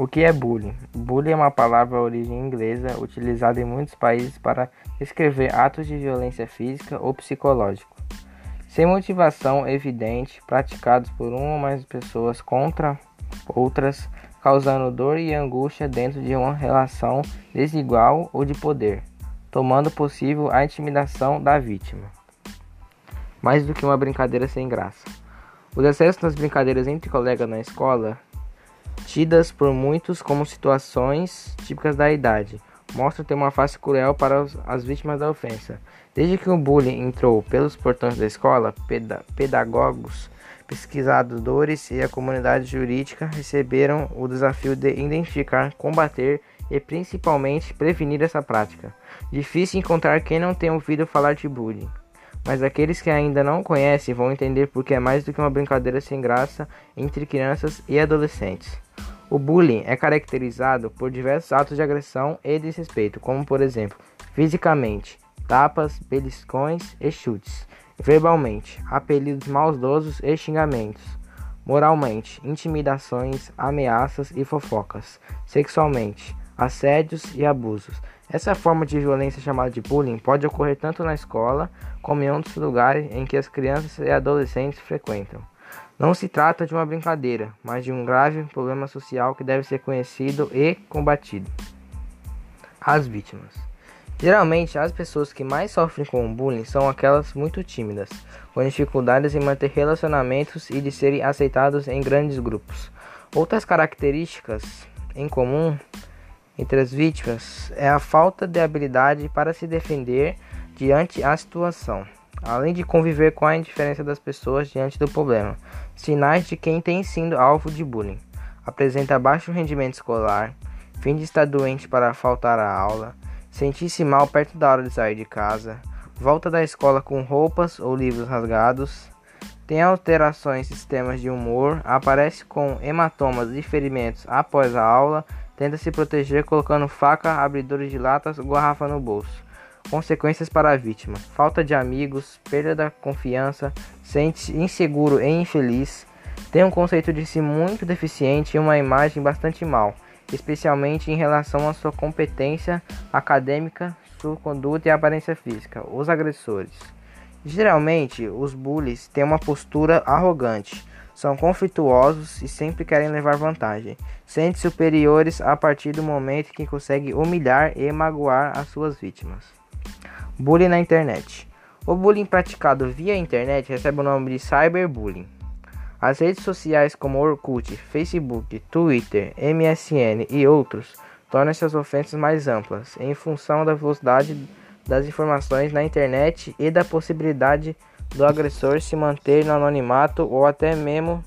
O que é bullying? Bullying é uma palavra de origem inglesa utilizada em muitos países para descrever atos de violência física ou psicológica, sem motivação evidente, praticados por uma ou mais pessoas contra outras, causando dor e angústia dentro de uma relação desigual ou de poder, tomando possível a intimidação da vítima. Mais do que uma brincadeira sem graça. Os excessos nas brincadeiras entre colegas na escola tidas por muitos como situações típicas da idade, mostram ter uma face cruel para as vítimas da ofensa. Desde que o bullying entrou pelos portões da escola, pedagogos, pesquisadores e a comunidade jurídica receberam o desafio de identificar, combater e principalmente prevenir essa prática. Difícil encontrar quem não tenha ouvido falar de bullying mas aqueles que ainda não conhecem vão entender porque é mais do que uma brincadeira sem graça entre crianças e adolescentes. O bullying é caracterizado por diversos atos de agressão e desrespeito, como por exemplo, fisicamente, tapas, beliscões e chutes, verbalmente, apelidos maldosos e xingamentos, moralmente, intimidações, ameaças e fofocas, sexualmente, assédios e abusos. Essa forma de violência chamada de bullying pode ocorrer tanto na escola como em outros lugares em que as crianças e adolescentes frequentam. Não se trata de uma brincadeira, mas de um grave problema social que deve ser conhecido e combatido. As vítimas. Geralmente, as pessoas que mais sofrem com bullying são aquelas muito tímidas, com dificuldades em manter relacionamentos e de serem aceitados em grandes grupos. Outras características em comum entre as vítimas é a falta de habilidade para se defender diante a situação, além de conviver com a indiferença das pessoas diante do problema. Sinais de quem tem sido alvo de bullying: apresenta baixo rendimento escolar, fim de estar doente para faltar à aula, sentir-se mal perto da hora de sair de casa, volta da escola com roupas ou livros rasgados, tem alterações em sistemas de humor, aparece com hematomas e ferimentos após a aula Tenta se proteger colocando faca, abridores de latas ou garrafa no bolso. Consequências para a vítima: falta de amigos, perda da confiança, sente-se inseguro e infeliz, tem um conceito de si muito deficiente e uma imagem bastante mal, especialmente em relação à sua competência acadêmica, sua conduta e aparência física. Os agressores. Geralmente, os bullies têm uma postura arrogante são conflituosos e sempre querem levar vantagem. Sentem superiores a partir do momento que conseguem humilhar e magoar as suas vítimas. Bullying na internet. O bullying praticado via internet recebe o nome de cyberbullying. As redes sociais como Orkut, Facebook, Twitter, MSN e outros tornam essas ofensas mais amplas em função da velocidade das informações na internet e da possibilidade de do agressor se manter no anonimato ou até mesmo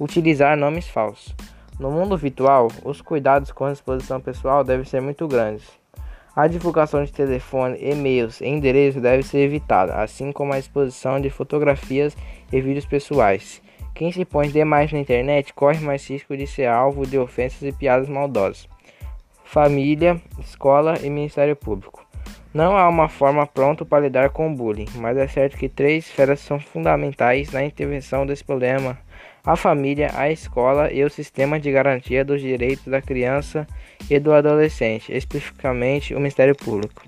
utilizar nomes falsos. No mundo virtual, os cuidados com a exposição pessoal devem ser muito grandes. A divulgação de telefone, e-mails e endereços deve ser evitada, assim como a exposição de fotografias e vídeos pessoais. Quem se põe demais na internet corre mais risco de ser alvo de ofensas e piadas maldosas. Família, escola e Ministério Público. Não há uma forma pronta para lidar com o bullying, mas é certo que três esferas são fundamentais na intervenção desse problema: a família, a escola e o sistema de garantia dos direitos da criança e do adolescente, especificamente o Ministério Público.